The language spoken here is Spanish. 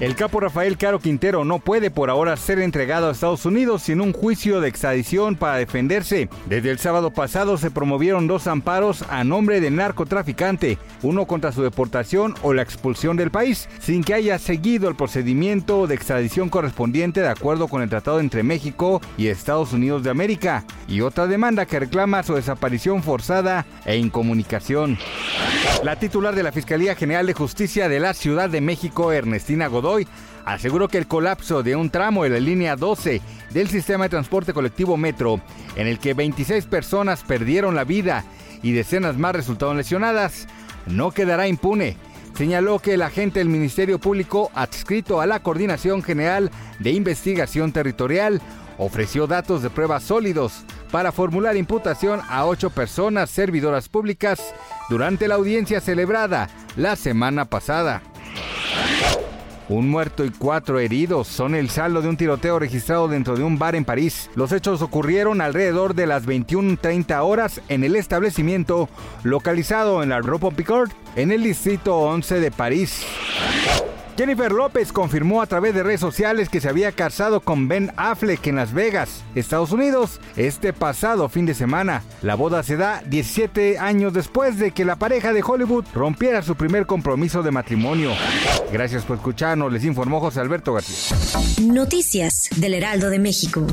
El capo Rafael Caro Quintero no puede por ahora ser entregado a Estados Unidos sin un juicio de extradición para defenderse. Desde el sábado pasado se promovieron dos amparos a nombre del narcotraficante, uno contra su deportación o la expulsión del país, sin que haya seguido el procedimiento de extradición correspondiente de acuerdo con el tratado entre México y Estados Unidos de América, y otra demanda que reclama su desaparición forzada e incomunicación. La titular de la Fiscalía General de Justicia de la Ciudad de México, Ernestina Godoy, aseguró que el colapso de un tramo de la línea 12 del sistema de transporte colectivo Metro, en el que 26 personas perdieron la vida y decenas más resultaron lesionadas, no quedará impune. Señaló que el agente del Ministerio Público adscrito a la Coordinación General de Investigación Territorial ofreció datos de pruebas sólidos para formular imputación a ocho personas servidoras públicas durante la audiencia celebrada la semana pasada. Un muerto y cuatro heridos son el saldo de un tiroteo registrado dentro de un bar en París. Los hechos ocurrieron alrededor de las 21.30 horas en el establecimiento localizado en la Ropo Picard, en el distrito 11 de París. Jennifer López confirmó a través de redes sociales que se había casado con Ben Affleck en Las Vegas, Estados Unidos, este pasado fin de semana. La boda se da 17 años después de que la pareja de Hollywood rompiera su primer compromiso de matrimonio. Gracias por escucharnos, les informó José Alberto García. Noticias del Heraldo de México.